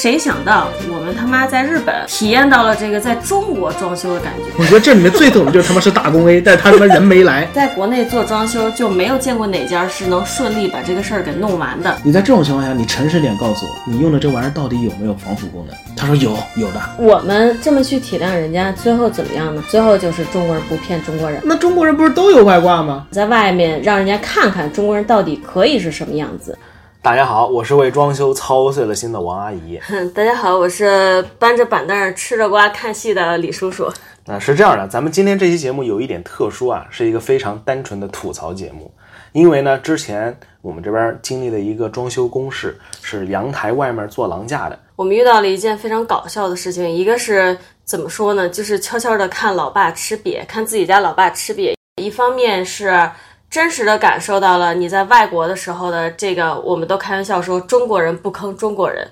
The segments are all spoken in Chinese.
谁想到我们他妈在日本体验到了这个在中国装修的感觉？我觉得这里面最懂的就是他妈是打工 A，但是他他妈人没来。在国内做装修就没有见过哪家是能顺利把这个事儿给弄完的。你在这种情况下，你诚实点告诉我，你用的这玩意儿到底有没有防腐功能？他说有，有的。我们这么去体谅人家，最后怎么样呢？最后就是中国人不骗中国人，那中国人不是都有外挂吗？在外面让人家看看中国人到底可以是什么样子。大家好，我是为装修操碎了心的王阿姨。大家好，我是搬着板凳吃着瓜看戏的李叔叔。那是这样的，咱们今天这期节目有一点特殊啊，是一个非常单纯的吐槽节目。因为呢，之前我们这边经历了一个装修公事，是阳台外面做廊架的。我们遇到了一件非常搞笑的事情，一个是怎么说呢，就是悄悄的看老爸吃瘪，看自己家老爸吃瘪。一方面是。真实的感受到了你在外国的时候的这个，我们都开玩笑说中国人不坑中国人，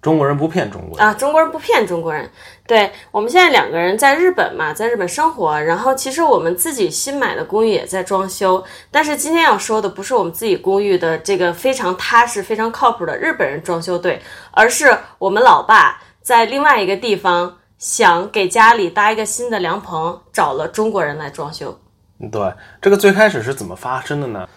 中国人不骗中国人啊，中国人不骗中国人。对我们现在两个人在日本嘛，在日本生活，然后其实我们自己新买的公寓也在装修，但是今天要说的不是我们自己公寓的这个非常踏实、非常靠谱的日本人装修队，而是我们老爸在另外一个地方想给家里搭一个新的凉棚，找了中国人来装修。对，这个最开始是怎么发生的呢？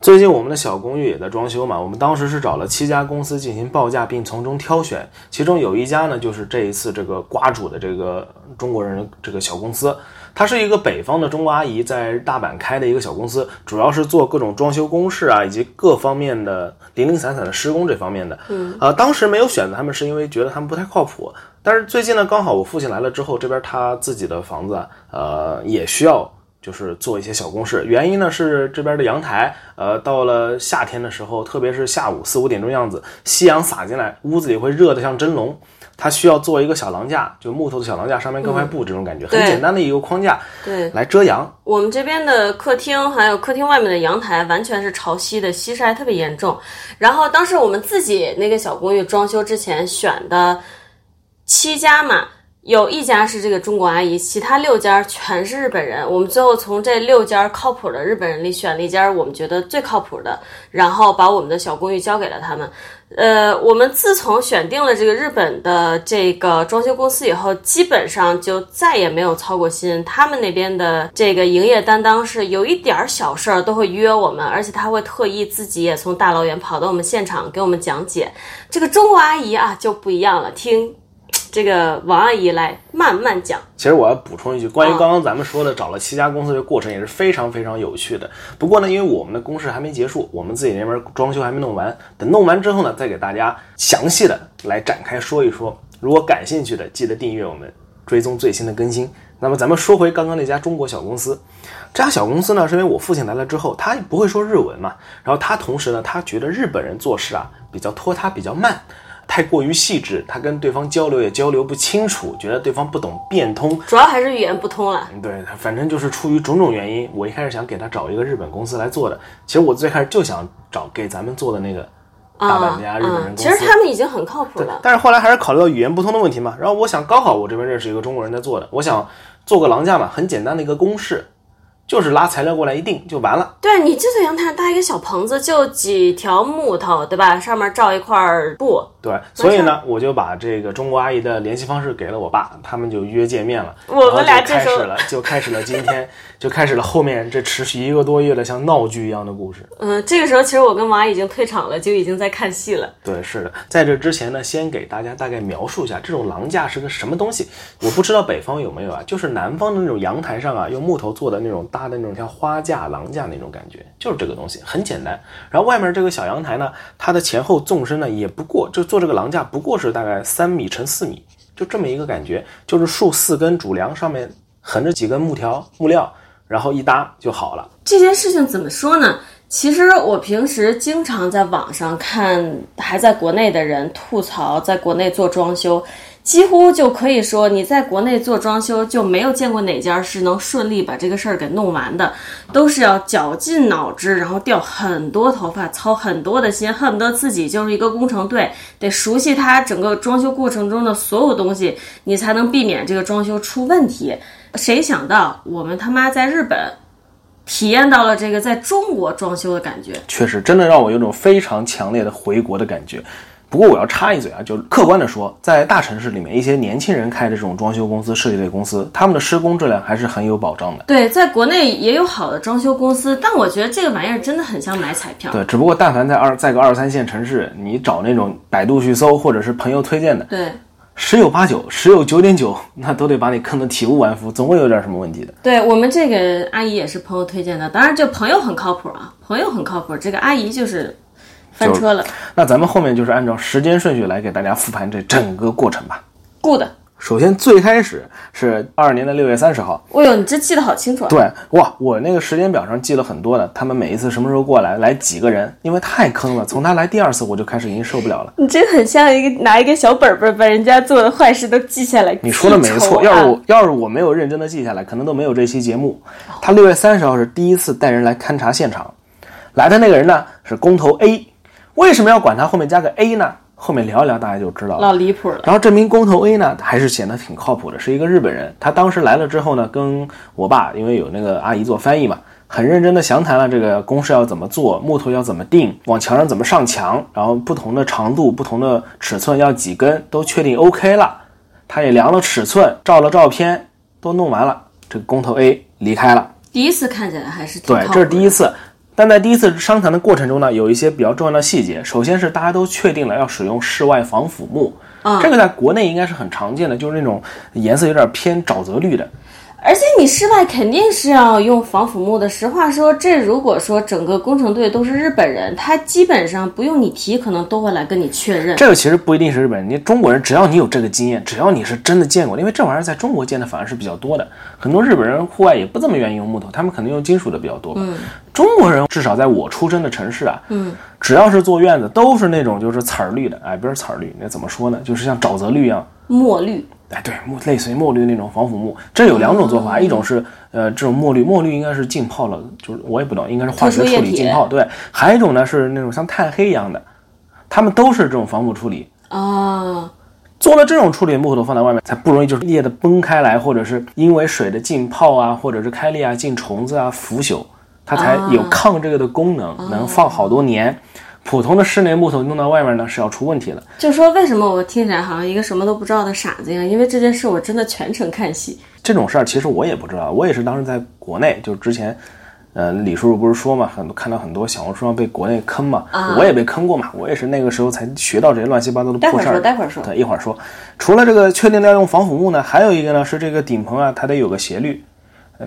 最近我们的小公寓也在装修嘛，我们当时是找了七家公司进行报价，并从中挑选，其中有一家呢，就是这一次这个瓜主的这个中国人这个小公司，它是一个北方的中国阿姨在大阪开的一个小公司，主要是做各种装修公事啊，以及各方面的零零散散的施工这方面的。嗯，呃，当时没有选择他们，是因为觉得他们不太靠谱。但是最近呢，刚好我父亲来了之后，这边他自己的房子，呃，也需要。就是做一些小公式，原因呢是这边的阳台，呃，到了夏天的时候，特别是下午四五点钟样子，夕阳洒进来，屋子里会热得像蒸笼。它需要做一个小廊架，就木头的小廊架，上面搁块布，这种感觉很简单的一个框架，对，来遮阳。我们这边的客厅还有客厅外面的阳台，完全是潮汐的，西晒特别严重。然后当时我们自己那个小公寓装修之前选的七家嘛。有一家是这个中国阿姨，其他六家全是日本人。我们最后从这六家靠谱的日本人里选了一家我们觉得最靠谱的，然后把我们的小公寓交给了他们。呃，我们自从选定了这个日本的这个装修公司以后，基本上就再也没有操过心。他们那边的这个营业担当是有一点小事儿都会约我们，而且他会特意自己也从大老远跑到我们现场给我们讲解。这个中国阿姨啊就不一样了，听。这个王阿姨来慢慢讲。其实我要补充一句，关于刚刚咱们说的找了七家公司的过程也是非常非常有趣的。不过呢，因为我们的公事还没结束，我们自己那边装修还没弄完，等弄完之后呢，再给大家详细的来展开说一说。如果感兴趣的，记得订阅我们，追踪最新的更新。那么咱们说回刚刚那家中国小公司，这家小公司呢，是因为我父亲来了之后，他不会说日文嘛，然后他同时呢，他觉得日本人做事啊比较拖沓，比较慢。太过于细致，他跟对方交流也交流不清楚，觉得对方不懂变通，主要还是语言不通了。对，反正就是出于种种原因，我一开始想给他找一个日本公司来做的。其实我最开始就想找给咱们做的那个大阪家日本人公司。其实他们已经很靠谱了，但是后来还是考虑到语言不通的问题嘛。然后我想，刚好我这边认识一个中国人在做的，我想做个廊架嘛，很简单的一个公式。就是拉材料过来一定就完了。对你就在阳台上搭一个小棚子，就几条木头，对吧？上面罩一块布。对，所以呢，我就把这个中国阿姨的联系方式给了我爸，他们就约见面了。我们俩开始了，就开始了今天，就开始了后面这持续一个多月的像闹剧一样的故事。嗯，这个时候其实我跟娃已经退场了，就已经在看戏了。对，是的，在这之前呢，先给大家大概描述一下这种廊架是个什么东西。我不知道北方有没有啊，就是南方的那种阳台上啊，用木头做的那种搭的那种像花架、廊架那种感觉，就是这个东西，很简单。然后外面这个小阳台呢，它的前后纵深呢，也不过就做这个廊架，不过。是大概三米乘四米，就这么一个感觉，就是竖四根主梁，上面横着几根木条木料，然后一搭就好了。这件事情怎么说呢？其实我平时经常在网上看还在国内的人吐槽，在国内做装修。几乎就可以说，你在国内做装修就没有见过哪家是能顺利把这个事儿给弄完的，都是要绞尽脑汁，然后掉很多头发，操很多的心，恨不得自己就是一个工程队，得熟悉它整个装修过程中的所有东西，你才能避免这个装修出问题。谁想到我们他妈在日本体验到了这个在中国装修的感觉？确实，真的让我有种非常强烈的回国的感觉。不过我要插一嘴啊，就客观的说，在大城市里面，一些年轻人开的这种装修公司、设计类公司，他们的施工质量还是很有保障的。对，在国内也有好的装修公司，但我觉得这个玩意儿真的很像买彩票。对，只不过但凡在二在个二三线城市，你找那种百度去搜，或者是朋友推荐的，对十有八九，十有九点九，那都得把你坑得体无完肤，总会有点什么问题的。对，我们这个阿姨也是朋友推荐的，当然就朋友很靠谱啊，朋友很靠谱，这个阿姨就是翻车了。那咱们后面就是按照时间顺序来给大家复盘这整个过程吧。Good，首先最开始是二二年的六月三十号，哦呦，你这记得好清楚啊！对，哇，我那个时间表上记了很多的，他们每一次什么时候过来，来几个人，因为太坑了。从他来第二次，我就开始已经受不了了。你这很像一个拿一个小本本把人家做的坏事都记下来。你说的没错，要是我要是我没有认真的记下来，可能都没有这期节目。他六月三十号是第一次带人来勘察现场，来的那个人呢是工头 A，为什么要管它后面加个 A 呢？后面聊一聊大家就知道了。老离谱了。然后这名工头 A 呢，还是显得挺靠谱的，是一个日本人。他当时来了之后呢，跟我爸因为有那个阿姨做翻译嘛，很认真的详谈了这个公式要怎么做，木头要怎么定，往墙上怎么上墙，然后不同的长度、不同的尺寸要几根，都确定 OK 了。他也量了尺寸，照了照片，都弄完了。这个工头 A 离开了。第一次看起来还是挺对这是第一次。但在第一次商谈的过程中呢，有一些比较重要的细节。首先是大家都确定了要使用室外防腐木，嗯这个在国内应该是很常见的，就是那种颜色有点偏沼泽绿的。而且你室外肯定是要用防腐木的。实话说，这如果说整个工程队都是日本人，他基本上不用你提，可能都会来跟你确认。这个其实不一定是日本人，你中国人只要你有这个经验，只要你是真的见过，因为这玩意儿在中国见的反而是比较多的。很多日本人户外也不怎么愿意用木头，他们可能用金属的比较多吧。中国人至少在我出生的城市啊，嗯，只要是做院子都是那种就是籽儿绿的，哎，不是籽儿绿，那怎么说呢？就是像沼泽绿一样，墨绿，哎，对，墨类似于墨绿那种防腐木，这有两种做法，一种是呃这种墨绿，墨绿应该是浸泡了，就是我也不懂，应该是化学处理浸泡，对，还有一种呢是那种像炭黑一样的，他们都是这种防腐处理。哦，做了这种处理，木头放在外面才不容易就是裂的崩开来，或者是因为水的浸泡啊，或者是开裂啊进虫子啊腐朽，它才有抗这个的功能，能放好多年。普通的室内木头弄到外面呢是要出问题的。就说为什么我听起来好像一个什么都不知道的傻子一样？因为这件事我真的全程看戏。这种事儿其实我也不知道，我也是当时在国内，就之前，呃，李叔叔不是说嘛，很多看到很多小红书上被国内坑嘛，我也被坑过嘛，我也是那个时候才学到这些乱七八糟的破事儿待会儿说。待会儿说。对，一会儿说。除了这个确定要用防腐木呢，还有一个呢是这个顶棚啊，它得有个斜率，呃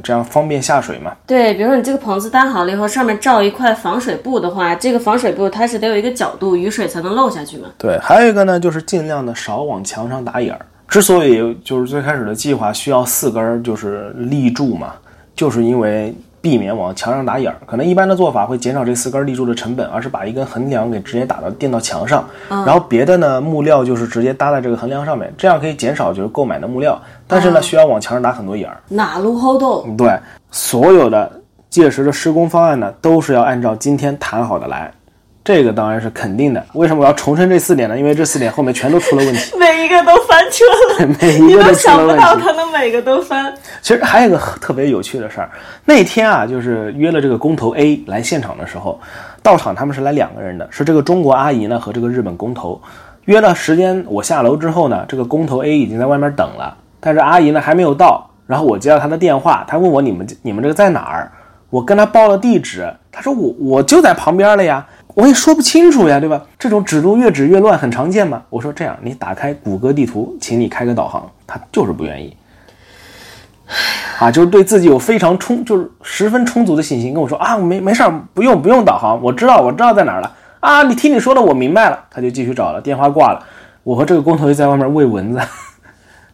这样方便下水嘛。对，比如说你这个棚子搭好了以后，上面罩一块防水布的话，这个防水布它是得有一个角度，雨水才能漏下去嘛。对，还有一个呢，就是尽量的少往墙上打眼儿。之所以就是最开始的计划需要四根儿就是立柱嘛，就是因为避免往墙上打眼儿。可能一般的做法会减少这四根立柱的成本，而是把一根横梁给直接打到垫到墙上，然后别的呢木料就是直接搭在这个横梁上面，这样可以减少就是购买的木料，但是呢需要往墙上打很多眼儿。哪路后斗？对，所有的届时的施工方案呢，都是要按照今天谈好的来。这个当然是肯定的。为什么我要重申这四点呢？因为这四点后面全都出了问题，每一个都翻车了，每一个都出了问想不到题。他能每个都翻。其实还有一个特别有趣的事儿，那天啊，就是约了这个工头 A 来现场的时候，到场他们是来两个人的，是这个中国阿姨呢和这个日本工头。约了时间，我下楼之后呢，这个工头 A 已经在外面等了，但是阿姨呢还没有到。然后我接到她的电话，她问我你们你们这个在哪儿？我跟她报了地址，她说我我就在旁边了呀，我也说不清楚呀，对吧？这种指路越指越乱，很常见嘛。我说这样，你打开谷歌地图，请你开个导航，她就是不愿意。啊，就是对自己有非常充，就是十分充足的信心，跟我说啊，没没事儿，不用不用导航，我知道我知道在哪儿了啊，你听你说的我明白了，他就继续找了，电话挂了，我和这个工头就在外面喂蚊子，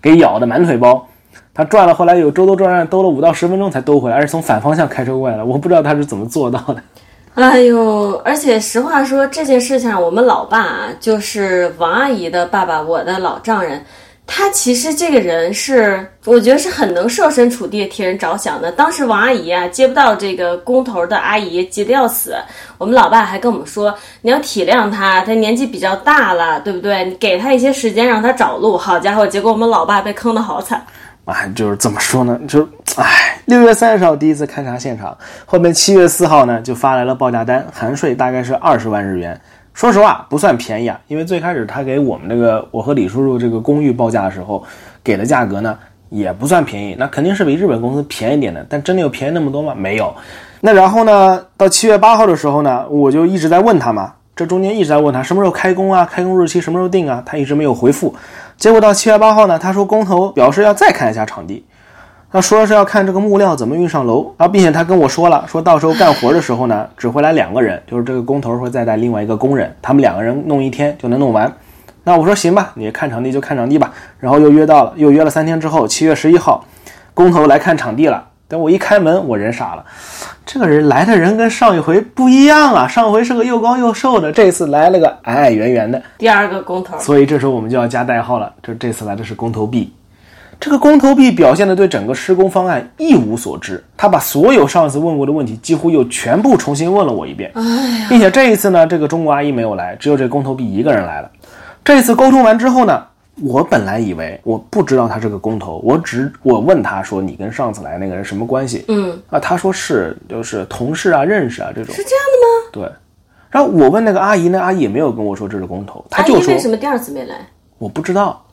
给咬的满腿包，他转了，后来有兜兜转转兜了五到十分钟才兜回来，而且从反方向开车过来的，我不知道他是怎么做到的。哎呦，而且实话说，这件事情，我们老爸啊，就是王阿姨的爸爸，我的老丈人，他其实这个人是，我觉得是很能设身处地替人着想的。当时王阿姨啊接不到这个工头的阿姨，急得要死。我们老爸还跟我们说，你要体谅他，他年纪比较大了，对不对？你给他一些时间让他找路。好家伙，结果我们老爸被坑得好惨。哎，就是怎么说呢？就是哎，六月三十号第一次勘察现场，后面七月四号呢就发来了报价单，含税大概是二十万日元，说实话不算便宜啊，因为最开始他给我们这个我和李叔叔这个公寓报价的时候给的价格呢也不算便宜，那肯定是比日本公司便宜点的，但真的有便宜那么多吗？没有。那然后呢，到七月八号的时候呢，我就一直在问他嘛，这中间一直在问他什么时候开工啊，开工日期什么时候定啊，他一直没有回复。结果到七月八号呢，他说工头表示要再看一下场地。他说是要看这个木料怎么运上楼，然后并且他跟我说了，说到时候干活的时候呢，只会来两个人，就是这个工头会再带另外一个工人，他们两个人弄一天就能弄完。那我说行吧，你看场地就看场地吧。然后又约到了，又约了三天之后，七月十一号，工头来看场地了。等我一开门，我人傻了，这个人来的人跟上一回不一样啊，上回是个又高又瘦的，这次来了个矮矮圆圆的。第二个工头，所以这时候我们就要加代号了，这这次来的是工头 B。这个工头 B 表现的对整个施工方案一无所知，他把所有上次问过的问题几乎又全部重新问了我一遍，并且这一次呢，这个中国阿姨没有来，只有这工头 B 一个人来了。这次沟通完之后呢，我本来以为我不知道他是个工头，我只我问他说你跟上次来那个人什么关系？嗯，啊，他说是就是同事啊，认识啊这种。是这样的吗？对，然后我问那个阿姨，那阿姨也没有跟我说这是工头，她就说姨为什么第二次没来？我不知道。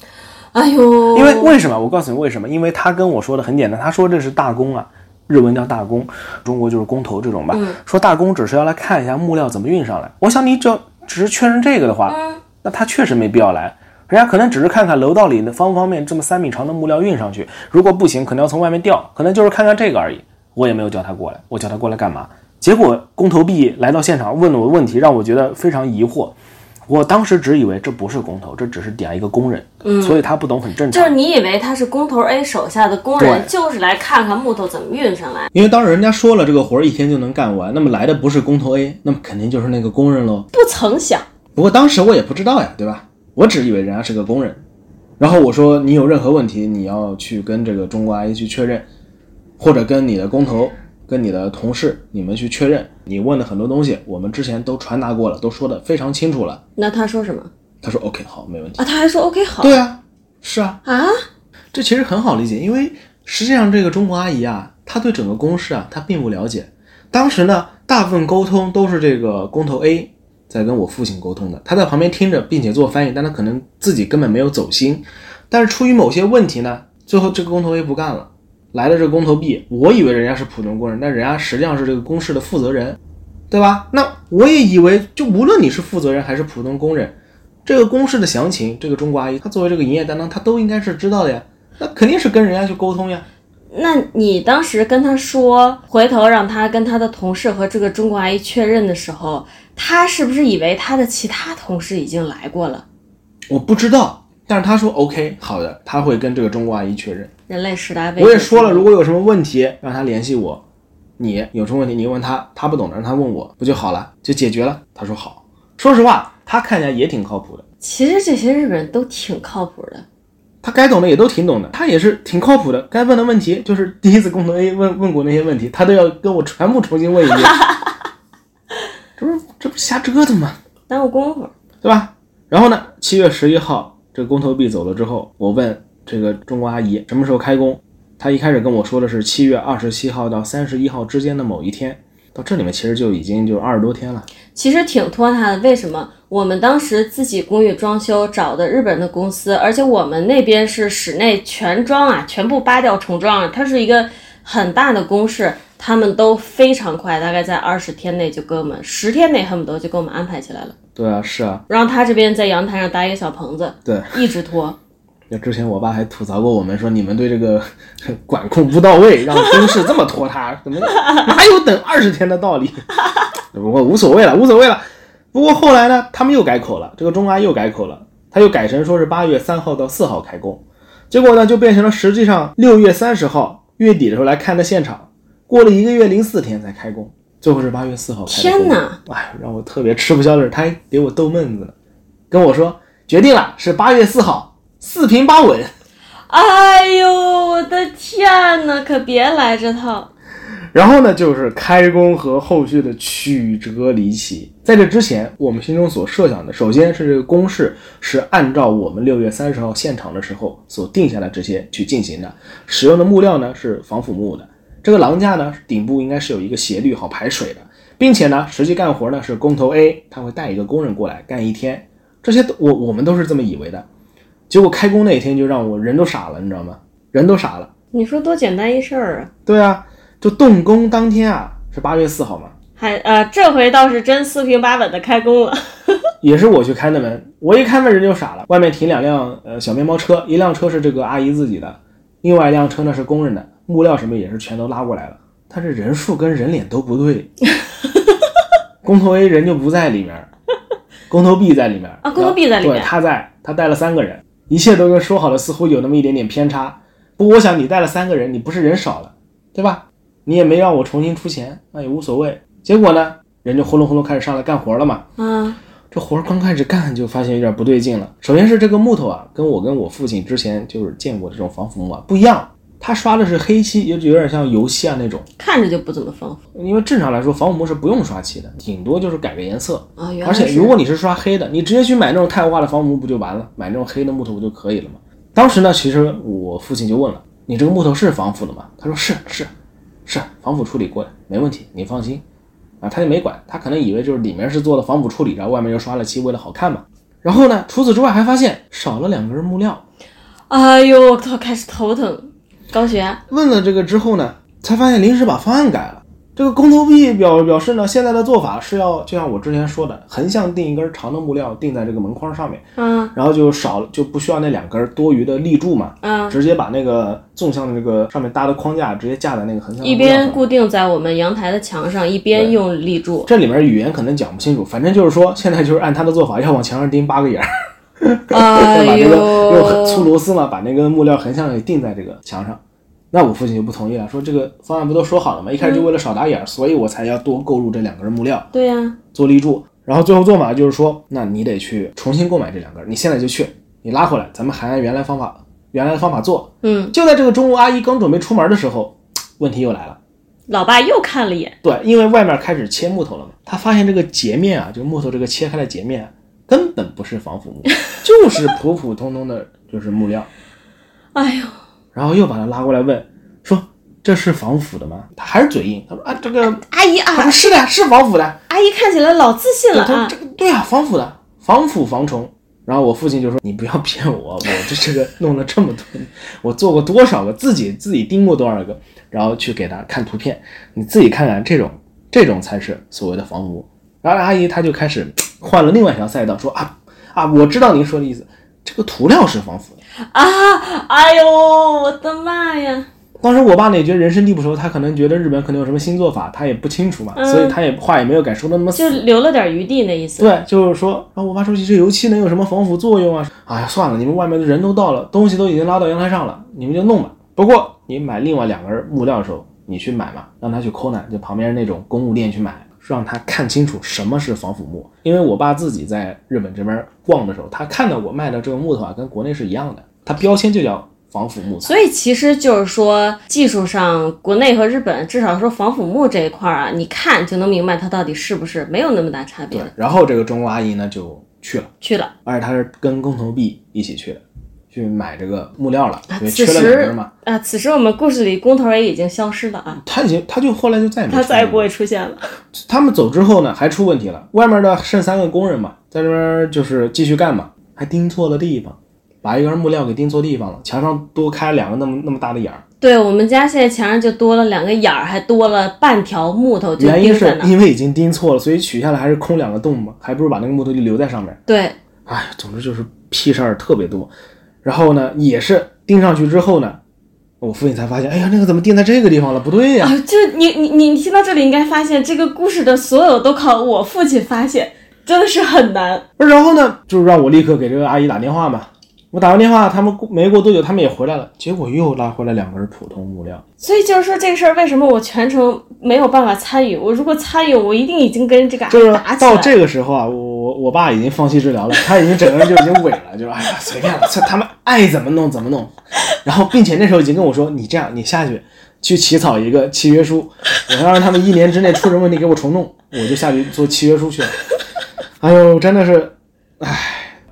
哎呦，因为为什么？我告诉你为什么？因为他跟我说的很简单，他说这是大工啊，日文叫大工，中国就是工头这种吧。说大工只是要来看一下木料怎么运上来。我想你只要只是确认这个的话，那他确实没必要来。人家可能只是看看楼道里的方不方便这么三米长的木料运上去，如果不行，可能要从外面调，可能就是看看这个而已。我也没有叫他过来，我叫他过来干嘛？结果工头 B 来到现场问了我问题，让我觉得非常疑惑。我当时只以为这不是工头，这只是点一个工人，嗯，所以他不懂很正常。就是你以为他是工头 A 手下的工人，就是来看看木头怎么运上来。因为当时人家说了这个活儿一天就能干完，那么来的不是工头 A，那么肯定就是那个工人喽。不曾想，不过当时我也不知道呀，对吧？我只以为人家是个工人。然后我说你有任何问题，你要去跟这个中国阿姨去确认，或者跟你的工头、跟你的同事，你们去确认。你问的很多东西，我们之前都传达过了，都说的非常清楚了。那他说什么他说 OK，好，没问题。啊？他还说 OK 好对啊，是啊，啊？这其实很好理解，因为实际上这个中国阿姨啊，她对整个公式啊，她并不了解。当时呢，大部分沟通都是这个工头 A 在跟我父亲沟通的，他在旁边听着，并且做翻译，但他可能自己根本没有走心。但是出于某些问题呢，最后这个工头 A 不干了，来了这个工头 B，我以为人家是普通工人，但人家实际上是这个公司的负责人，对吧？那我也以为，就无论你是负责人还是普通工人，这个公式的详情，这个中国阿姨她作为这个营业担当，她都应该是知道的呀。那肯定是跟人家去沟通呀。那你当时跟他说，回头让他跟他的同事和这个中国阿姨确认的时候，他是不是以为他的其他同事已经来过了？我不知道，但是他说 OK，好的，他会跟这个中国阿姨确认。人类十大危。我也说了，如果有什么问题，让他联系我。你有什么问题，你问他，他不懂的让他问我，不就好了，就解决了。他说好。说实话，他看起来也挺靠谱的，其实这些日本人都挺靠谱的。他该懂的也都挺懂的，他也是挺靠谱的。该问的问题，就是第一次共同 A 问问过那些问题，他都要跟我全部重新问一遍。这不是这不瞎折腾吗？耽误功夫。对吧？然后呢，七月十一号，这个工头 B 走了之后，我问这个中国阿姨什么时候开工，她一开始跟我说的是七月二十七号到三十一号之间的某一天。到这里面其实就已经就二十多天了。其实挺拖沓的，为什么？我们当时自己公寓装修找的日本的公司，而且我们那边是室内全装啊，全部扒掉重装啊，它是一个很大的公式，他们都非常快，大概在二十天内就给我们，十天内恨不得就给我们安排起来了。对啊，是啊，然后他这边在阳台上搭一个小棚子，对。一直拖。那之前我爸还吐槽过我们，说你们对这个 管控不到位，让公事这么拖沓，怎么哪有等二十天的道理？不过无所谓了，无所谓了。不过后来呢，他们又改口了，这个中阿又改口了，他又改成说是八月三号到四号开工，结果呢就变成了实际上六月三十号月底的时候来看的现场，过了一个月零四天才开工，最后是八月四号开工。天哪！哎，让我特别吃不消的是，他还给我逗闷子呢，跟我说决定了是八月四号，四平八稳。哎呦，我的天哪！可别来这套。然后呢，就是开工和后续的曲折离奇。在这之前，我们心中所设想的，首先是这个公式是按照我们六月三十号现场的时候所定下的这些去进行的。使用的木料呢是防腐木的，这个廊架呢顶部应该是有一个斜率好排水的，并且呢，实际干活呢是工头 A，他会带一个工人过来干一天，这些都我我们都是这么以为的。结果开工那一天就让我人都傻了，你知道吗？人都傻了。你说多简单一事儿啊！对啊，就动工当天啊，是八月四号嘛，还呃，这回倒是真四平八稳的开工了。也是我去开的门，我一开门人就傻了，外面停两辆呃小面包车，一辆车是这个阿姨自己的，另外一辆车呢是工人的，木料什么也是全都拉过来了，他这人数跟人脸都不对，工头 A 人就不在里面，工头 B 在里面啊工头 B 在里面对，他在，他带了三个人，一切都跟说好的似乎有那么一点点偏差。不过我想你带了三个人，你不是人少了，对吧？你也没让我重新出钱，那也无所谓。结果呢，人就轰隆轰隆开始上来干活了嘛。嗯，这活儿刚开始干就发现有点不对劲了。首先是这个木头啊，跟我跟我父亲之前就是见过这种防腐木啊不一样，他刷的是黑漆，有有点像油漆啊那种。看着就不怎么防腐因为正常来说，防腐木是不用刷漆的，顶多就是改个颜色。啊。而且如果你是刷黑的，你直接去买那种碳化的防腐木不就完了？买那种黑的木头不就可以了吗？当时呢，其实我父亲就问了：“你这个木头是防腐的吗？”他说：“是是是，防腐处理过的，没问题，你放心。”啊，他就没管，他可能以为就是里面是做了防腐处理，然后外面又刷了漆，为了好看嘛。然后呢，除此之外还发现少了两根木料。哎呦，他开始头疼。高璇，问了这个之后呢，才发现临时把方案改了。这个工头 B 表表示呢，现在的做法是要就像我之前说的，横向钉一根长的木料钉在这个门框上面，嗯然后就少就不需要那两根多余的立柱嘛，嗯，直接把那个纵向的这个上面搭的框架直接架在那个横向的一。边固定在我们阳台的墙上，一边用立柱。这里面语言可能讲不清楚，反正就是说 现在就是按他的做法，要往墙上钉八个眼儿，哎把这个用，粗螺丝嘛，把那个木料横向给钉在这个墙上。那我父亲就不同意了，说这个方案不都说好了吗？一开始就为了少打眼儿，所以我才要多购入这两根木料对呀、做立柱。然后最后做法就是说，那你得去重新购买这两根，你现在就去，你拉回来，咱们还按原来方法原来的方法做。嗯，就在这个中午，阿姨刚准备出门的时候，问题又来了。老爸又看了一眼，对，因为外面开始切木头了嘛，他发现这个截面啊，就木头这个切开的截面啊，根本不是防腐木，就是普普通通的，就是木料。哎呦，然后又把他拉过来问，说这是防腐的吗？他还是嘴硬，他说啊，这个，阿姨啊他说，是的，是防腐的。阿姨看起来老自信，了啊他说这。个对啊，防腐的，防腐防虫。然后我父亲就说：“你不要骗我，我 这这个弄了这么多，我做过多少个，自己自己盯过多少个，然后去给他看图片，你自己看看，这种这种才是所谓的防腐木。”然后阿姨她就开始换了另外一条赛道，说：“啊啊，我知道您说的意思，这个涂料是防腐的。”啊！哎呦，我的妈呀！当时我爸呢也觉得人生地不熟，他可能觉得日本可能有什么新做法，他也不清楚嘛，嗯所以他也话也没有敢说的那么就。留了点余地那意思。对，就是说，然后我爸说这油漆能有什么防腐作用啊？哎呀，算了，你们外面的人都到了，东西都已经拉到阳台上了，你们就弄吧。不过你买另外两根木料的时候，你去买嘛，让他去抠呢，就旁边那种公务店去买，让他看清楚什么是防腐木。因为我爸自己在日本这边逛的时候，他看到我卖的这个木头啊，跟国内是一样的，它标签就叫防腐木材。所以其实就是说，技术上国内和日本至少说防腐木这一块儿啊，你看就能明白它到底是不是没有那么大差别对。，然后这个中国阿姨呢就去了。去了而且她是跟工头 B 一起去的，去买这个木料了，啊，因为缺了两根嘛。啊，此时我们故事里工头也已经消失了啊，他已经，他就后来就再也没他再也不会出现了。他们走之后呢，还出问题了。外面的剩三个工人嘛，在这边就是继续干嘛，还钉错了地方，把一根木料给钉错地方了，墙上多开两个那么那么大的眼儿。对我们家现在墙上就多了两个眼儿，还多了半条木头就原因是。因为已经钉错了，所以取下来还是空两个洞嘛，还不如把那个木头就留在上面。对，哎，总之就是屁事儿特别多。然后呢，也是钉上去之后呢，我父亲才发现，哎呀，那个怎么钉在这个地方了？不对呀、啊，就你你你你听到这里，应该发现这个故事的所有都靠我父亲发现，真的是很难。然后呢，就是让我立刻给这个阿姨打电话嘛。我打完电话，他们过没过多久，他们也回来了，结果又拉回来两根普通木料。所以就是说这个事儿，为什么我全程没有办法参与？我如果参与，我一定已经跟这个阿姨就是到打起来。这个时候啊，我我我爸已经放弃治疗了，他已经整个人就已经萎了，就是哎呀随便了，这他们爱怎么弄怎么弄。然后并且那时候已经跟我说，你这样，你下去去起草一个契约书，我要让他们一年之内出什么问题给我重弄，我就下去做契约书去了。哎呦，真的是，唉，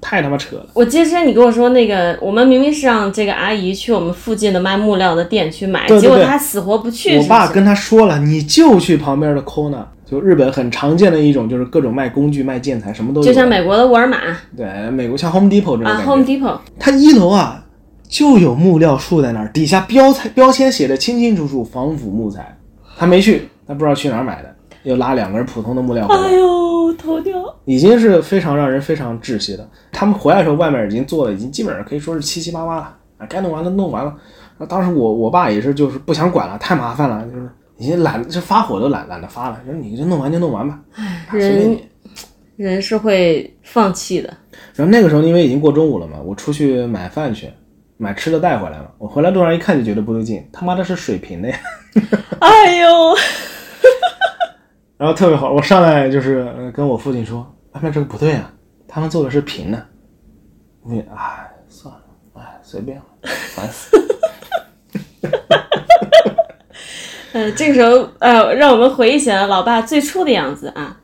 太他妈扯了。我记得之前你跟我说那个，我们明明是让这个阿姨去我们附近的卖木料的店去买，对对对结果她死活不去。我爸跟她说了，你就去旁边的 corner，就日本很常见的一种，就是各种卖工具、卖建材，什么都有。就像美国的沃尔玛对美国像 Home Depot 这种啊。，Home Depot，它一楼啊就有木料树在那儿，底下标材标签写的清清楚楚，防腐木材。他没去，他不知道去哪儿买的，又拉两根普通的木料回来。哎呦，头掉。已经是非常让人非常窒息的。他们回来的时候，外面已经做的已经基本上可以说是七七八八了啊，该弄完的弄完了。当时我我爸也是就是不想管了，太麻烦了，就是已经懒，这发火都懒懒得发了，就是你就弄完就弄完吧，哎随便人你。人是会放弃的。然后那个时候因为已经过中午了嘛，我出去买饭去，买吃的带回来了。我回来路上一看就觉得不对劲，他妈的是水平的呀。哎呦，然后特别好，我上来就是呃跟我父亲说，外面这个不对啊，他们做的是平的。我父亲哎算了，哎随便了，烦死了。呃，这个时候呃，让我们回忆起来老爸最初的样子啊。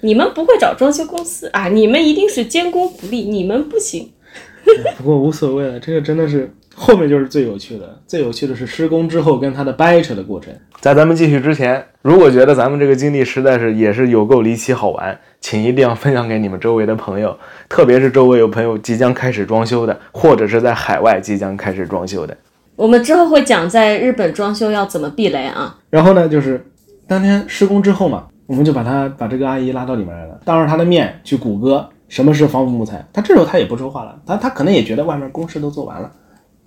你们不会找装修公司啊，你们一定是监工不力，你们不行。不过无所谓了，这个真的是后面就是最有趣的，最有趣的是施工之后跟他的掰扯的过程。在咱们继续之前，如果觉得咱们这个经历实在是也是有够离奇好玩，请一定要分享给你们周围的朋友，特别是周围有朋友即将开始装修的，或者是在海外即将开始装修的。我们之后会讲在日本装修要怎么避雷啊。然后呢，就是当天施工之后嘛，我们就把他把这个阿姨拉到里面来了，当着他的面去谷歌什么是防腐木材。他这时候他也不说话了，他他可能也觉得外面公事都做完了，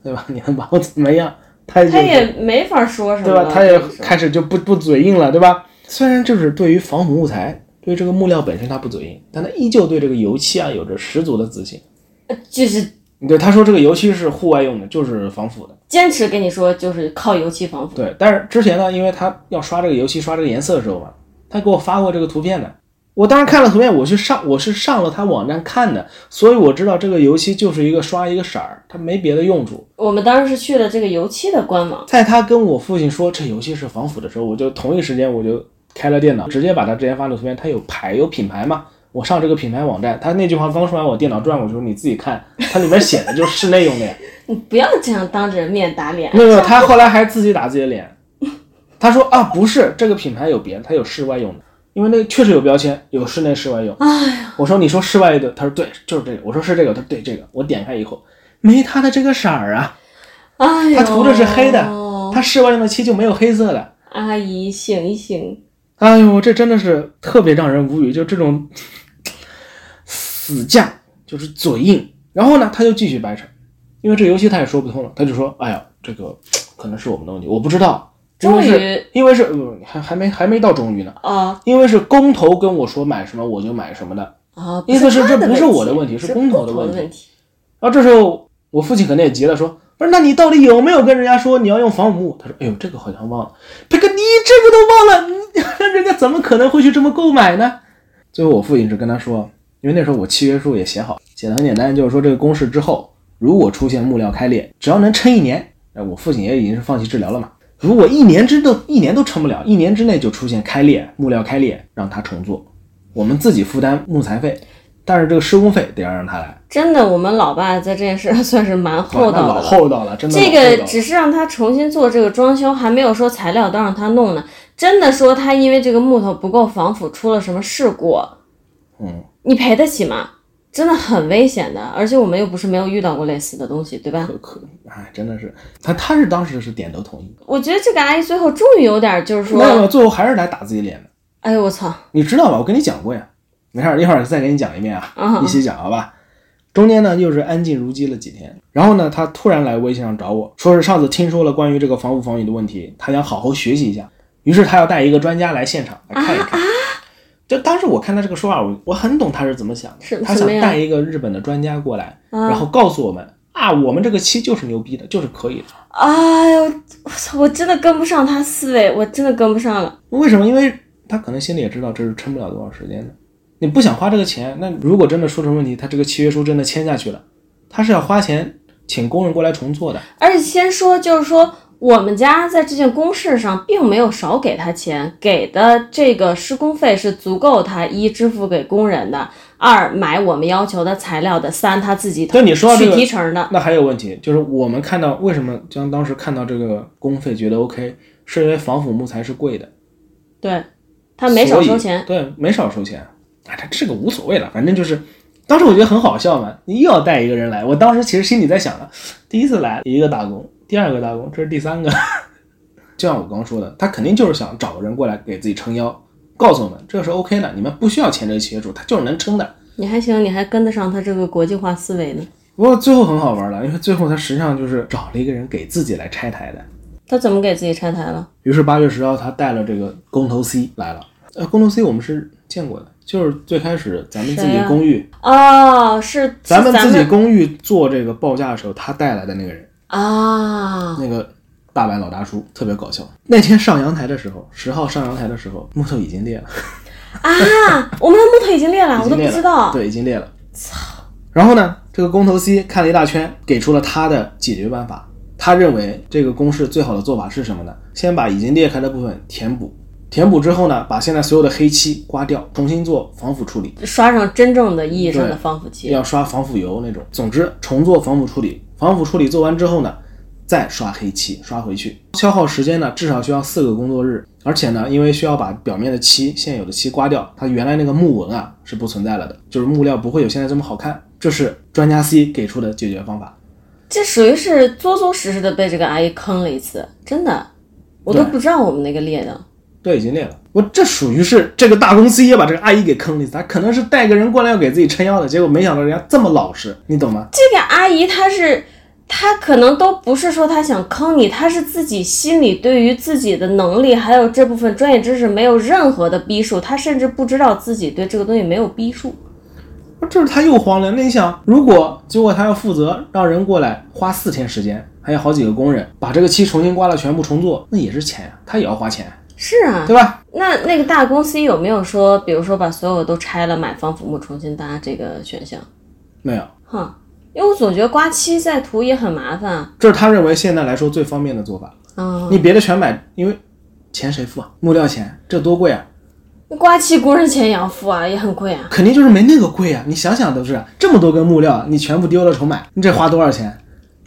对吧？你能把我怎么样？他也 他也没法说什么，对吧？他也开始就不不嘴硬了，对吧？虽然就是对于防腐木材，对这个木料本身他不嘴硬，但他依旧对这个油漆啊有着十足的自信。就是对，他说这个油漆是户外用的，就是防腐的。坚持跟你说，就是靠油漆防腐。对，但是之前呢，因为他要刷这个油漆、刷这个颜色的时候吧，他给我发过这个图片的。我当时看了图片，我去上我是上了他网站看的，所以我知道这个油漆就是一个刷一个色儿，它没别的用处。我们当时是去了这个油漆的官网，在他跟我父亲说这油漆是防腐的时候，我就同一时间我就开了电脑，直接把他之前发的图片，他有牌有品牌嘛，我上这个品牌网站，他那句话刚说完，我电脑转过去，说你自己看，它里面写的就是室内用的呀。你不要这样当着人面打脸。没有没有，他后来还自己打自己的脸，他说啊不是，这个品牌有别的，它有室外用的，因为那个确实有标签，有室内室外用。哎呀，我说你说室外的，他说对，就是这个。我说是这个，他说对这个。我点开以后，没他的这个色儿啊，哎呀，他涂的是黑的，他室外用的漆就没有黑色的。阿姨醒一醒，哎呦，这真的是特别让人无语，就这种死犟，就是嘴硬。然后呢，他就继续掰扯，因为这游戏他也说不通了，他就说：“哎呀，这个 可能是我们的问题，我不知道。”终于是，因为是，呃还还没还没到终于呢，啊因为是工头跟我说买什么我就买什么的。啊，意思是这不是我的问题是工头的问题。然后这时候我父亲可能也急了，说：“不是，那你到底有没有跟人家说你要用防腐木？”他说：“哎呦，这个好像忘了。佩克，你这个都忘了，你 人家怎么可能会去这么购买呢？”最后我父亲是跟他说，因为那时候我契约书也写好，写的很简单，就是说这个公示之后，如果出现木料开裂，只要能撑一年，哎，我父亲也已经是放弃治疗了嘛。如果一年之都一年都撑不了，一年之内就出现开裂，木料开裂，让他重做，我们自己负担木材费，但是这个施工费得要让他来。真的，我们老爸在这件事上算是蛮厚道的了。厚道了，真的这个只是让他重新做这个装修，还没有说材料都让他弄呢。真的说他因为这个木头不够防腐出了什么事故，嗯，你赔得起吗？真的很危险的，而且我们又不是没有遇到过类似的东西，对吧？可可，哎，真的是他，他是当时是点头同意，我觉得这个阿姨最后终于有点就是说，没有没有，最后还是来打自己脸的，哎呦我操，你知道吧？我跟你讲过呀，没事儿，一会儿再给你讲一遍啊，嗯一起讲好吧？中间呢又是安静如鸡了几天，然后呢，他突然来微信上找我说是上次听说了关于这个防腐防雨的问题，他想好好学习一下，于是他要带一个专家来现场来看一看。就当时我看他这个说法，我我很懂他是怎么想是的，他想带一个日本的专家过来，啊然后告诉我们啊，我们这个漆就是牛逼的，就是可以的。哎呦，我操，我真的跟不上他思维，我真的跟不上了。为什么？因为他可能心里也知道这是撑不了多少时间的。你不想花这个钱，那如果真的出什么问题，他这个契约书真的签下去了，他是要花钱请工人过来重做的。而且先说，就是说我们家在这件公事上并没有少给他钱，给的这个施工费是足够他一支付给工人的，二买我们要求的材料的，三他自己但你说到这个提成的。那还有问题，就是我们看到为什么将当时看到这个工费觉得 OK，是因为防腐木材是贵的。对，他没少收钱。对，没少收钱。啊，他这个无所谓了，反正就是，当时我觉得很好笑嘛，你又要带一个人来，我当时其实心里在想了，第一次来一个打工，第二个大工，这是第三个。就像我刚刚说的，他肯定就是想找个人过来给自己撑腰，告诉我们这个是 OK 的，你们不需要签这个契约书，他就是能撑的。你还行，你还跟得上他这个国际化思维呢。不过最后很好玩了，因为最后他实际上就是找了一个人给自己来拆台的。他怎么给自己拆台了？于是八月十号，他带了这个工头 C 来了。呃，工头 C 我们是见过的，就是最开始咱们自己公寓，哦，是咱们自己公寓做这个报价的时候，他带来的那个人，啊，那个大白老大叔，特别搞笑。那天上阳台的时候，十号上阳台的时候，木头已经裂了，啊，我们的木头已经裂了，我都不知道。对，已经裂了。操！然后呢，这个工头 C 看了一大圈，给出了他的解决办法。他认为这个公式最好的做法是什么呢？先把已经裂开的部分填补，填补之后呢，把现在所有的黑漆刮掉，重新做防腐处理。刷上真正的意义上的防腐漆。要刷防腐油那种。总之，重做防腐处理。防腐处理做完之后呢，再刷黑漆，刷回去。消耗时间呢，至少需要四个工作日。而且呢，因为需要把表面的漆、现有的漆刮掉，它原来那个木纹啊是不存在了的，就是木料不会有现在这么好看。这是专家 C 给出的解决方法。这属于是作作实实的被这个阿姨坑了一次，真的，我都不知道我们那个裂的。对，已经裂了。我这属于是这个大公司也把这个阿姨给坑了一次，他可能是带个人过来要给自己撑腰的，结果没想到人家这么老实，你懂吗？这个阿姨她是，她可能都不是说他想坑你，他是自己心里对于自己的能力还有这部分专业知识没有任何的逼数，他甚至不知道自己对这个东西没有逼数。这是他又慌了。那你想，如果结果他要负责让人过来花四天时间，还有好几个工人把这个漆重新刮了，全部重做，那也是钱呀，他也要花钱，是啊，对吧？那那个大公司有没有说，比如说把所有都拆了，买防腐木重新搭这个选项？没有，哼，因为我总觉得刮漆再涂也很麻烦啊。这是他认为现在来说最方便的做法。嗯，你别的全买，因为钱谁付啊？木料钱，这多贵啊！刮漆工人钱也要付啊，也很贵啊。肯定就是没那个贵啊！你想想都是这么多根木料，你全部丢了重买，你这花多少钱，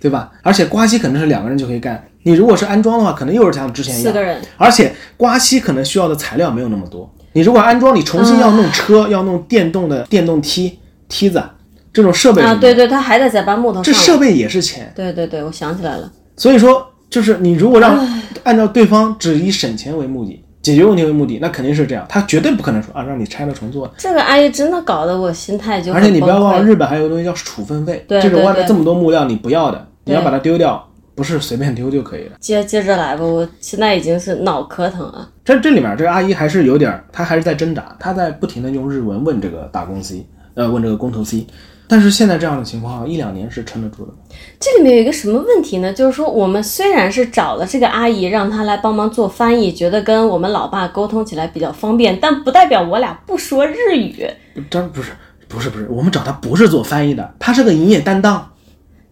对吧？而且刮漆可能是两个人就可以干，你如果是安装的话，可能又是像之前一样四个，人，而且刮漆可能需要的材料没有那么多。你如果安装，你重新要弄车，要弄电动的电动梯梯子这种设备啊，对对，他还得再搬木头。这设备也是钱。对对对，我想起来了。所以说，就是你如果让按照对方只以省钱为目的，解决问题为目的，那肯定是这样，他绝对不可能说啊让你拆了重做。这个阿姨真的搞得我心态就而且你不要忘了，日本还有个东西叫处分费，对这种外面这么多木料你不要的，你要把它丢掉，不是随便丢就可以了。接接着来吧，我现在已经是脑壳疼了。这这里面这个阿姨还是有点，她还是在挣扎，她在不停的用日文问这个大公 C，呃，问这个工头 C。但是现在这样的情况，一两年是撑得住的。这里面有一个什么问题呢？就是说，我们虽然是找了这个阿姨，让她来帮忙做翻译，觉得跟我们老爸沟通起来比较方便，但不代表我俩不说日语。这不是不是不是，我们找他不是做翻译的，他是个营业担当。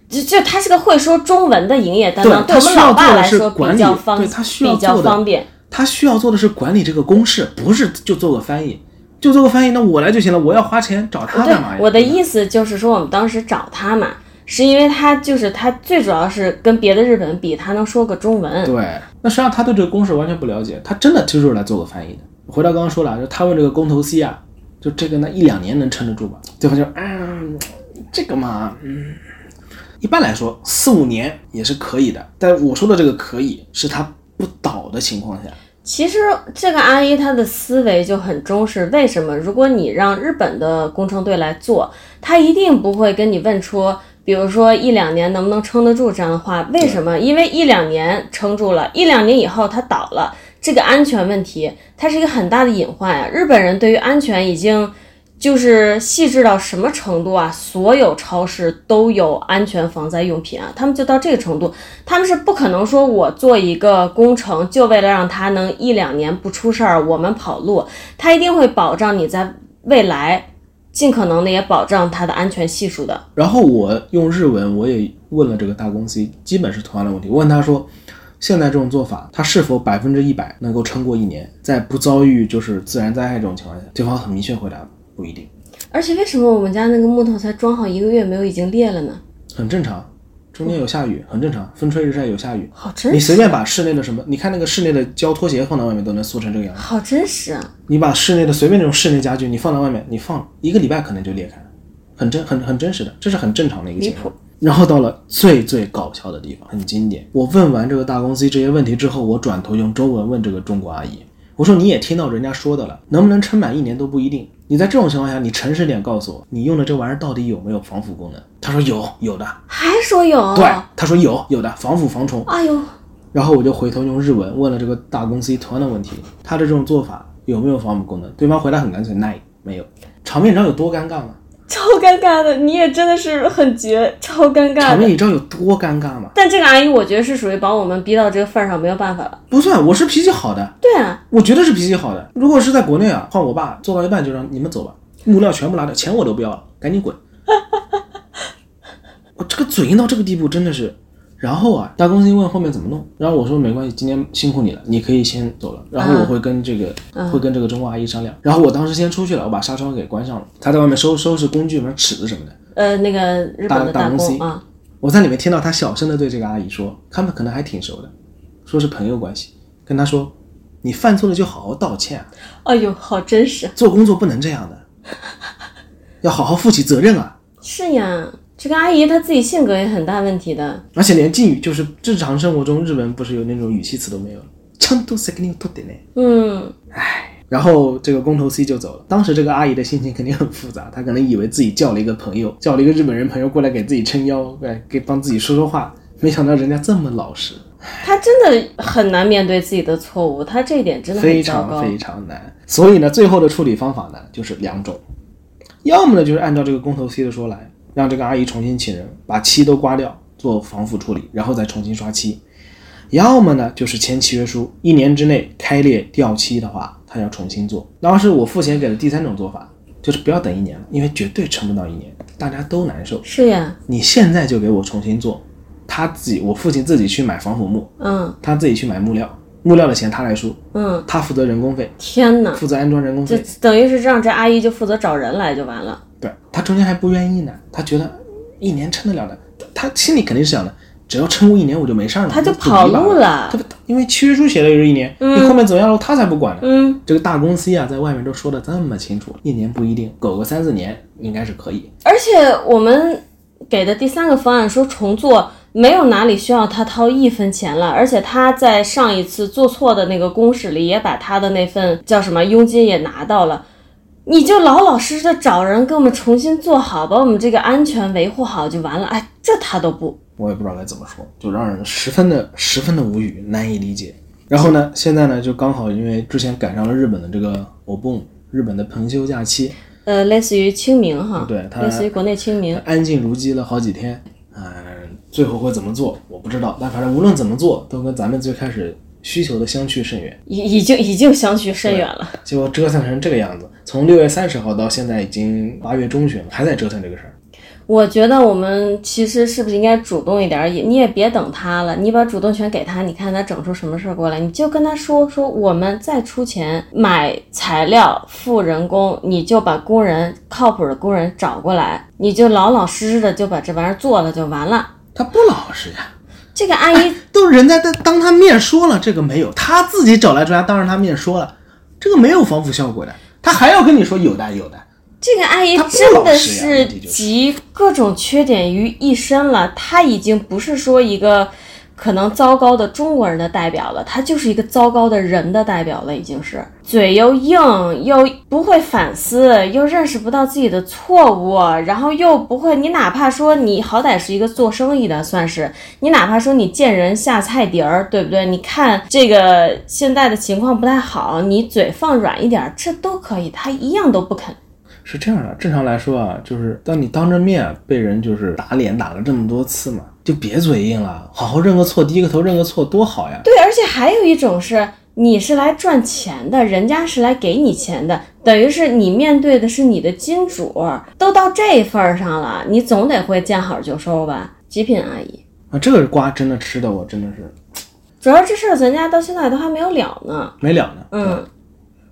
就就他是个会说中文的营业担当，对我们老爸来说比较方，对他需要比较做的方便。他需要做的是管理这个公式，不是就做个翻译，就做个翻译，那我来就行了。我要花钱找他干嘛呀？，我的意思就是说，我们当时找他嘛，是因为他就是他最主要是跟别的日本比，他能说个中文。对，那实际上他对这个公式完全不了解，他真的就是来做个翻译的。回到刚刚说了，就他问这个工头 C 啊，就这个那一两年能撑得住吧？对方就嗯，这个嘛，嗯，一般来说四五年也是可以的。但我说的这个可以，是他不倒的情况下。其实这个阿姨她的思维就很中式，为什么？如果你让日本的工程队来做，他一定不会跟你问出，比如说一两年能不能撑得住这样的话。为什么？因为一两年撑住了，一两年以后它倒了，这个安全问题它是一个很大的隐患呀、日本人对于安全已经就是细致到什么程度啊？所有超市都有安全防灾用品啊，他们就到这个程度，他们是不可能说我做一个工程就为了让它能一两年不出事儿，我们跑路，他一定会保障你在未来尽可能的也保障它的安全系数的。然后我用日文我也问了这个大公司，基本是同样的问题。我问他说，现在这种做法，它是否百分之一百能够撑过一年，在不遭遇就是自然灾害这种情况下？对方很明确回答，不一定，而且为什么我们家那个木头才装好一个月没有已经裂了呢？很正常。中间有下雨，很正常，风吹日晒有下雨。好真实，你随便把室内的什么，你看那个室内的胶拖鞋放到外面都能缩成这个样子。好真实啊！你把室内的随便那种室内家具，你放到外面，你放一个礼拜可能就裂开了，很真很很真实的，这是很正常的一个情况。然后到了最最搞笑的地方，很经典。我问完这个大公司这些问题之后，我转头用中文问这个中国阿姨，我说你也听到人家说的了，能不能撑满一年都不一定。你在这种情况下，你诚实点告诉我，你用的这玩意儿到底有没有防腐功能？他说有，有的。还说有？对，他说有，有的，防腐防虫。哎呦，然后我就回头用日文问了这个大公司同样的问题，他的这种做法有没有防腐功能？对方回答很干脆，那没有。场面你知道有多尴尬吗？超尴尬的，你也真的是很绝，超尴尬的。场面你知道有多尴尬吗？但这个阿姨，我觉得是属于把我们逼到这个份儿上，没有办法了。不算，我是脾气好的，对啊，我觉得是脾气好的。如果是在国内啊，换我爸做到一半就让你们走吧，木料全部拿掉，钱我都不要了，赶紧滚。我这个嘴硬到这个地步，真的是。然后啊，大公司问后面怎么弄，然后我说没关系，今天辛苦你了，你可以先走了。然后我会跟这个、会跟这个中国阿姨商量。然后我当时先出去了，我把纱窗给关上了，她在外面收收拾工具，什么尺子什么的。呃，那个日本的大公司工啊，我在里面听到她小声的对这个阿姨说，他们可能还挺熟的，说是朋友关系，跟她说，你犯错了就好好道歉啊，哎呦，好真实。做工作不能这样的，要好好负起责任啊。是呀，这个阿姨她自己性格也很大问题的。而且连敬语就是日常生活中日文不是有那种语气词都没有了，ちゃんと責任取ってね。嗯，然后这个工头 C 就走了。当时这个阿姨的心情肯定很复杂，她可能以为自己叫了一个朋友，叫了一个日本人朋友过来给自己撑腰，哎，给帮自己说说话。没想到人家这么老实，她真的很难面对自己的错误，她这一点真的非很糟糕。常非常难。所以呢，最后的处理方法呢就是两种，要么呢就是按照这个工头 C 的说来， 让这个阿姨重新请人，把漆都刮掉，做防腐处理，然后再重新刷漆；要么呢就是签契约书，一年之内开裂掉漆的话，他要重新做。当时我付钱给了第三种做法，就是不要等一年了，因为绝对撑不到一年，大家都难受。是呀，你现在就给我重新做，他自己，我父亲自己去买防腐木，嗯他自己去买木料，木料的钱他来出，嗯，他负责人工费，天哪，负责安装人工这费。等于是让这阿姨就负责找人来就完了。对他中间还不愿意呢，他觉得一年撑得了的，他心里肯定是想的，只要撑过一年我就没事儿了，他就跑路了因为契约书写的就是一年，你后面怎么样了他才不管呢。嗯，这个大公司呀，在外面都说的这么清楚，一年不一定，苟个三四年应该是可以。而且我们给的第三个方案说重做，没有哪里需要他掏一分钱了，而且他在上一次做错的那个公示里也把他的那份叫什么佣金也拿到了。你就老老实实的找人给我们重新做好，把我们这个安全维护好就完了。哎，这他都不。我也不知道该怎么说，就让人十分的十分的无语，难以理解。然后呢，现在呢，就刚好因为之前赶上了日本的这个 o n 日本的棚休假期，呃，类似于清明哈，对它类似于国内清明。安静如鸡了好几天。嗯、最后会怎么做我不知道，但反正无论怎么做，都跟咱们最开始需求的相去甚远。已已经已经相去甚远了。结果折腾成这个样子，从六月三十号到现在已经八月中旬了，还在折腾这个事儿。我觉得我们其实是不是应该主动一点儿？也你也别等他了，你把主动权给他，你看他整出什么事儿过来，你就跟他说说，我们再出钱买材料、付人工，你就把工人靠谱的工人找过来，你就老老实实的就把这玩意儿做了就完了。他不老实呀，这个阿姨都人家当当他面说了这个没有，他自己找来专家当着他面说了，这个没有防腐效果的，他还要跟你说有的有的。这个阿姨真的是集各种缺点于一身了。她已经不是说一个可能糟糕的中国人的代表了，他就是一个糟糕的人的代表了，已经是嘴又硬，又不会反思，又认识不到自己的错误，然后又不会。你哪怕说你好歹是一个做生意的，算是你哪怕说你见人下菜碟儿，对不对？你看这个现在的情况不太好，你嘴放软一点，这都可以，他一样都不肯。是这样的，正常来说啊，就是当你当着面被人就是打脸打了这么多次嘛，就别嘴硬了，好好认个错，低个头认个错多好呀。对，而且还有一种是，你是来赚钱的，人家是来给你钱的，等于是你面对的是你的金主，都到这份儿上了，你总得会见好就收吧？极品阿姨，啊，这个瓜真的吃的我真的是主要这事儿咱家到现在都还没有了呢。没了呢。嗯，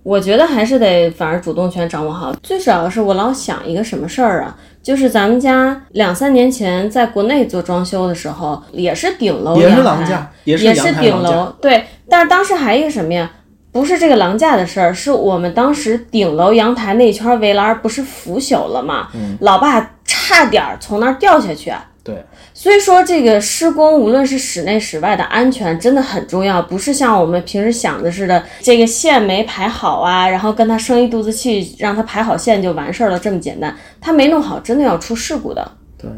我觉得还是得反而主动权掌握好。最主要是我老想一个什么事儿啊，就是咱们家两三年前在国内做装修的时候，也是顶楼也是廊架，也是顶楼，对。但是当时还有一个什么呀？不是这个廊架的事儿，是我们当时顶楼阳台那一圈围栏不是腐朽了吗？嗯老爸差点儿从那儿掉下去啊。对，所以说，这个施工无论是室内室外的安全真的很重要，不是像我们平时想的似的，这个线没排好啊，然后跟他生一肚子气，让他排好线就完事儿了，这么简单。他没弄好，真的要出事故的。对，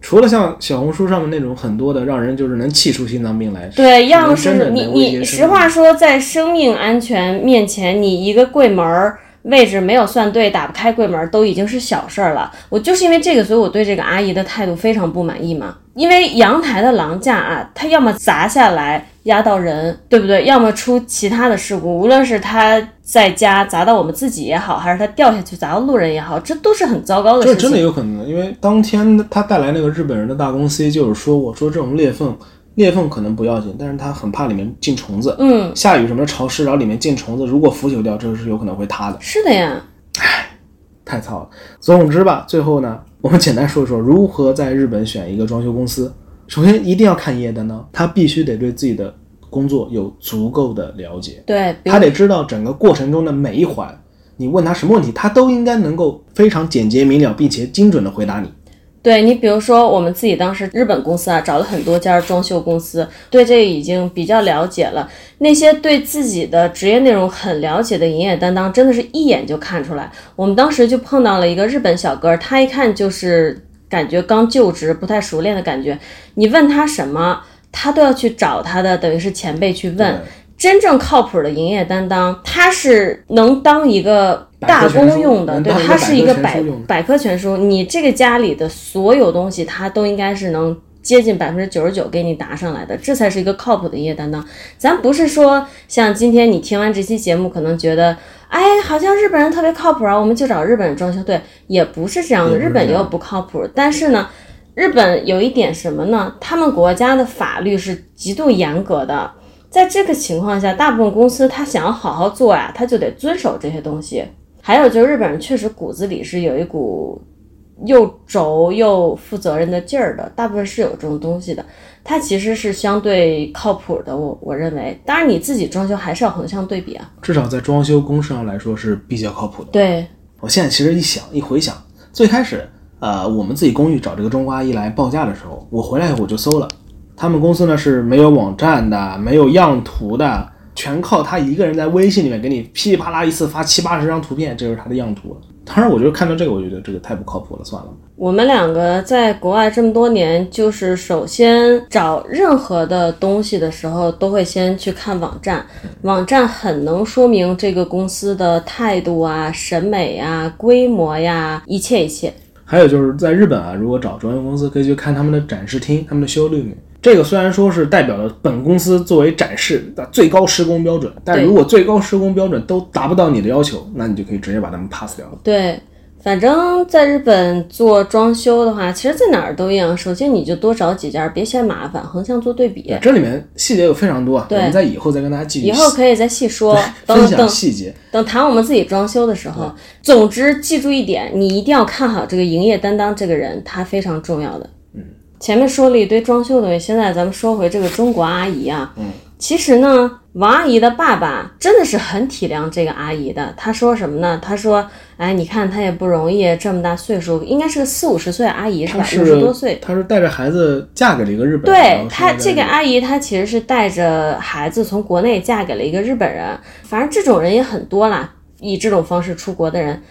除了像小红书上面那种很多的让人就是能气出心脏病来，对，要是你你实话说，在生命安全面前，你一个柜门儿位置没有算对，打不开柜门儿都已经是小事儿了。我就是因为这个，所以我对这个阿姨的态度非常不满意嘛。因为阳台的廊架啊，它要么砸下来压到人，对不对？要么出其他的事故，无论是它在家砸到我们自己也好，还是它掉下去砸到路人也好，这都是很糟糕的事情。这真的有可能，因为当天他带来那个日本人的大公司就是说我说这种裂缝，裂缝可能不要紧，但是他很怕里面进虫子，嗯，下雨什么潮湿，然后里面进虫子，如果腐朽掉，这个是有可能会塌的。是的呀。唉太糙了。总之吧，最后呢，我们简单说一说如何在日本选一个装修公司。首先一定要看营业担当，他必须得对自己的工作有足够的了解，对，他得知道整个过程中的每一环。你问他什么问题，他都应该能够非常简洁明了，并且精准的回答你。对你，比如说我们自己当时日本公司啊，找了很多家装修公司，对这个已经比较了解了。那些对自己的职业内容很了解的营业担当，真的是一眼就看出来。我们当时就碰到了一个日本小哥，他一看就是感觉刚就职、不太熟练的感觉。你问他什么，他都要去找他的等于是前辈去问。真正靠谱的营业担当，他是能当一个大公用的，对，他是一个百百科全书。你这个家里的所有东西，他都应该是能接近百分之九十九给你答上来的，这才是一个靠谱的营业担当。咱不是说像今天你听完这期节目，可能觉得，哎，好像日本人特别靠谱啊，我们就找日本人装修，对，也不是这样的，日本也有不靠谱，但是呢。日本有一点什么呢？他们国家的法律是极度严格的，在这个情况下，大部分公司他想要好好做呀，他就得遵守这些东西。还有就是日本人确实骨子里是有一股又轴又负责任的劲儿的，大部分是有这种东西的。它其实是相对靠谱的，我我认为。当然你自己装修还是要横向对比啊。至少在装修公式上来说是比较靠谱的。对，我现在其实一想一回想，最开始呃我们自己公寓找这个中国阿姨来报价的时候，我回来以后我就搜了，他们公司呢是没有网站的，没有样图的，全靠他一个人在微信里面给你噼里啪啦一次发七八十张图片，这就是他的样图。当然，我就看到这个，我觉得这个太不靠谱了，算了。我们两个在国外这么多年，就是首先找任何的东西的时候，都会先去看网站，网站很能说明这个公司的态度啊、审美呀、规模呀，一切一切。还有就是在日本啊，如果找装修公司，可以去看他们的展示厅、他们的 showroom。这个虽然说是代表了本公司作为展示的最高施工标准，但如果最高施工标准都达不到你的要求，那你就可以直接把他们 pass 掉了。对，反正在日本做装修的话，其实在哪儿都一样。首先你就多找几家，别嫌麻烦，横向做对比。这里面细节有非常多啊，我们在以后再跟大家继续以后可以再细说，等分享等细节。等谈我们自己装修的时候。总之，记住一点，你一定要看好这个营业担当这个人，他非常重要的。嗯，前面说了一堆装修的东西，现在咱们说回这个中国阿姨啊。嗯，其实呢，王阿姨的爸爸真的是很体谅这个阿姨的。他说什么呢？他说：“哎，你看她也不容易，这么大岁数，应该是个四五十岁阿姨是吧？她五十多岁。”她是带着孩子嫁给了一个日本人。对后她这个阿姨，她其实是带着孩子从国内嫁给了一个日本人，反正这种人也很多啦。以这种方式出国的人，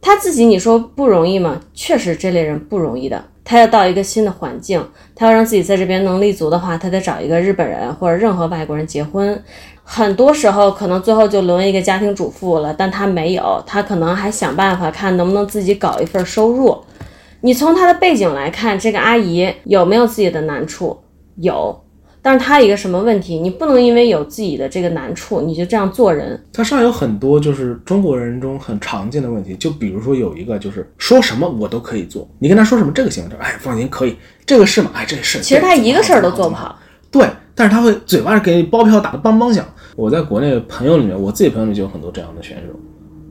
他自己你说不容易吗？确实这类人不容易的。他要到一个新的环境，他要让自己在这边能立足的话，他得找一个日本人或者任何外国人结婚。很多时候可能最后就沦为一个家庭主妇了，但他没有，他可能还想办法看能不能自己搞一份收入。你从他的背景来看，这个阿姨有没有自己的难处？有，但是他一个什么问题？你不能因为有自己的这个难处，你就这样做人。它上有很多就是中国人中很常见的问题，就比如说有一个就是说什么我都可以做，你跟他说什么这个行不行？哎，放心可以，这个是吗？哎，这是。其实他一个事儿都做不好。对但是他会嘴巴给你包票打的梆梆响。我在国内朋友里面，我自己朋友里就有很多这样的选手，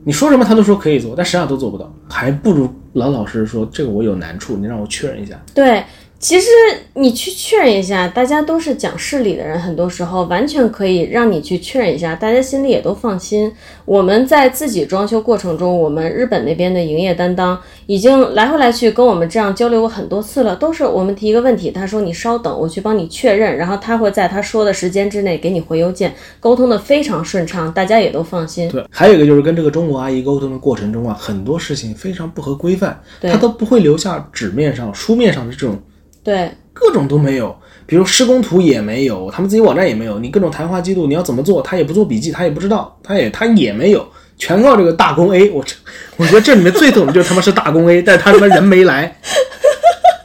你说什么他都说可以做，但实际上都做不到，还不如老老实实说这个我有难处，你让我确认一下。对，其实你去确认一下，大家都是讲事理的人，很多时候完全可以让你去确认一下，大家心里也都放心。我们在自己装修过程中，我们日本那边的营业担当已经来回来去跟我们这样交流过很多次了，都是我们提一个问题，他说你稍等，我去帮你确认，然后他会在他说的时间之内给你回邮件，沟通的非常顺畅，大家也都放心。对，还有一个就是跟这个中国阿姨沟通的过程中啊，很多事情非常不合规范，对她都不会留下纸面上、书面上的这种对各种都没有，比如施工图也没有，他们自己网站也没有，你各种谈话记录你要怎么做，他也不做笔记，他也不知道，他也他也没有，全靠这个大工 A。我这 我觉得这里面最懂的就是他妈是大工 A，但他他妈人没来，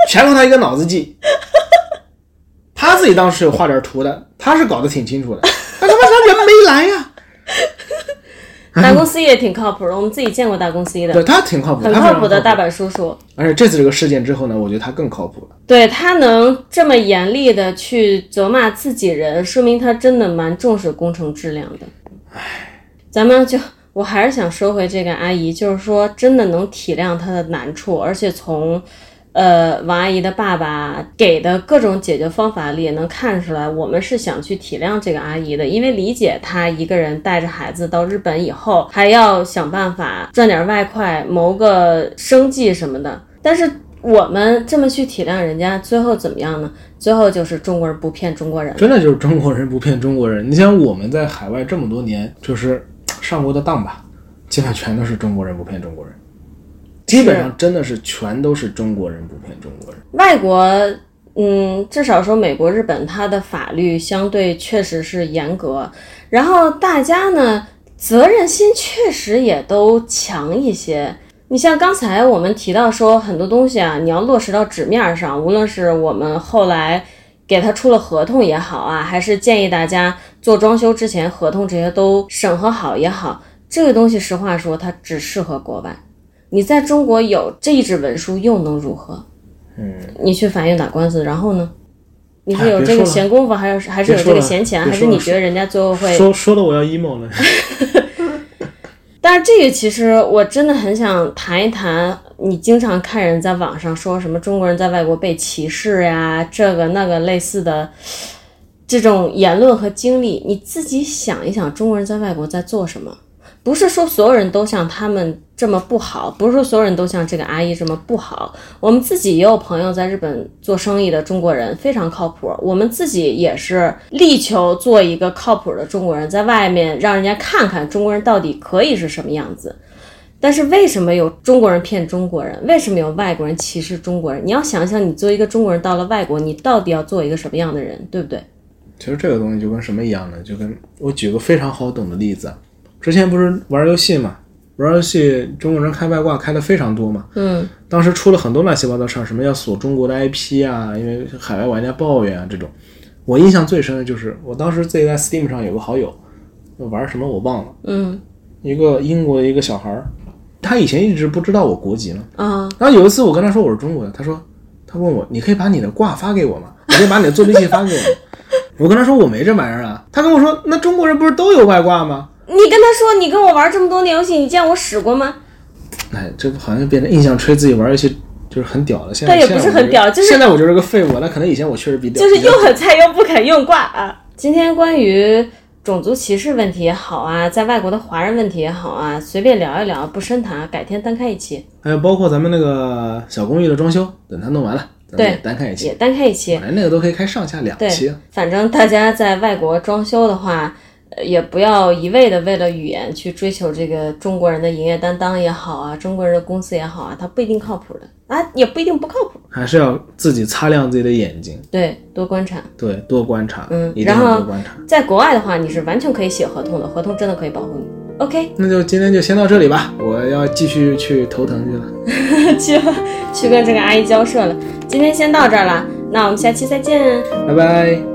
全靠他一个脑子记。他自己当时有画点图的，他是搞得挺清楚的，但他妈他人没来呀、大公司也挺靠谱的，我们自己见过大公司的对的，他挺靠谱，很靠谱的大板叔叔。而且这次这个事件之后呢，我觉得他更靠谱了。对他能这么严厉的去责骂自己人，说明他真的蛮重视工程质量的。唉咱们就我还是想说回这个阿姨，就是说真的能体谅她的难处，而且从呃王阿姨的爸爸给的各种解决方法里也能看出来，我们是想去体谅这个阿姨的，因为理解她一个人带着孩子到日本以后，还要想办法赚点外快，谋个生计什么的，但是。我们这么去体谅人家，最后怎么样呢？最后就是中国人不骗中国人。真的就是中国人不骗中国人。你想我们在海外这么多年，就是上过的当吧，基本全都是中国人不骗中国人，基本上真的是全都是中国人不骗中国人。外国，嗯，至少说美国、日本，它的法律相对确实是严格，然后大家呢责任心确实也都强一些。你像刚才我们提到说很多东西啊，你要落实到纸面上，无论是我们后来给他出了合同也好啊，还是建议大家做装修之前合同这些都审核好也好，这个东西实话说，它只适合国外。你在中国有这一纸文书又能如何？嗯，你去法院打官司，然后呢？你是哎有这个闲工夫，还是还是有这个闲钱，还是你觉得人家最后会？说说的我要 emo 了。但是这个其实我真的很想谈一谈，你经常看人在网上说什么中国人在外国被歧视呀，这个那个类似的这种言论和经历，你自己想一想，中国人在外国在做什么？不是说所有人都像他们这么不好，不是说所有人都像这个阿姨这么不好。我们自己也有朋友在日本做生意的中国人，非常靠谱。我们自己也是力求做一个靠谱的中国人，在外面让人家看看中国人到底可以是什么样子。但是为什么有中国人骗中国人？为什么有外国人歧视中国人？你要想想，你作为一个中国人到了外国，你到底要做一个什么样的人，对不对？其实这个东西就跟什么一样呢？就跟我举个非常好懂的例子，之前不是玩游戏嘛，玩游戏中国人开外挂开的非常多嘛，嗯，当时出了很多乱七八糟事儿，什么要锁中国的 IP 啊，因为海外玩家抱怨啊这种。我印象最深的就是我当时自己在 Steam 上有个好友，玩什么我忘了，嗯一个英国的一个小孩儿，他以前一直不知道我国籍呢。啊，然后有一次我跟他说我是中国的，他说他问我你可以把你的挂发给我吗？你可以把你的作弊器发给我吗？我跟他说我没这玩意儿啊，他跟我说那中国人不是都有外挂吗？你跟他说你跟我玩这么多年游戏，你见我使过吗？哎，这不好像变成印象吹自己玩游戏就是很屌了。现在但也不是很屌就是现在我就是个废物。那可能以前我确实比屌，就是又很菜又不肯用挂啊。今天关于种族歧视问题也好啊，在外国的华人问题也好啊，随便聊一聊，不深谈，改天单开一期，还有包括咱们那个小公寓的装修，等它弄完了，咱们对也单开一期也，单开一期。哎，那个都可以开上下两对期。，反正大家在外国装修的话，呃也不要一味的为了语言去追求这个中国人的营业担当也好啊，中国人的公司也好啊，它不一定靠谱的啊，也不一定不靠谱。还是要自己擦亮自己的眼睛，对，多观察。对，多观察，嗯一定然后要多观察。在国外的话，你是完全可以写合同的，合同真的可以保护你。OK，那就今天就先到这里吧，我要继续去头疼去了，去去跟这个阿姨交涉了。今天先到这儿了，那我们下期再见。拜拜。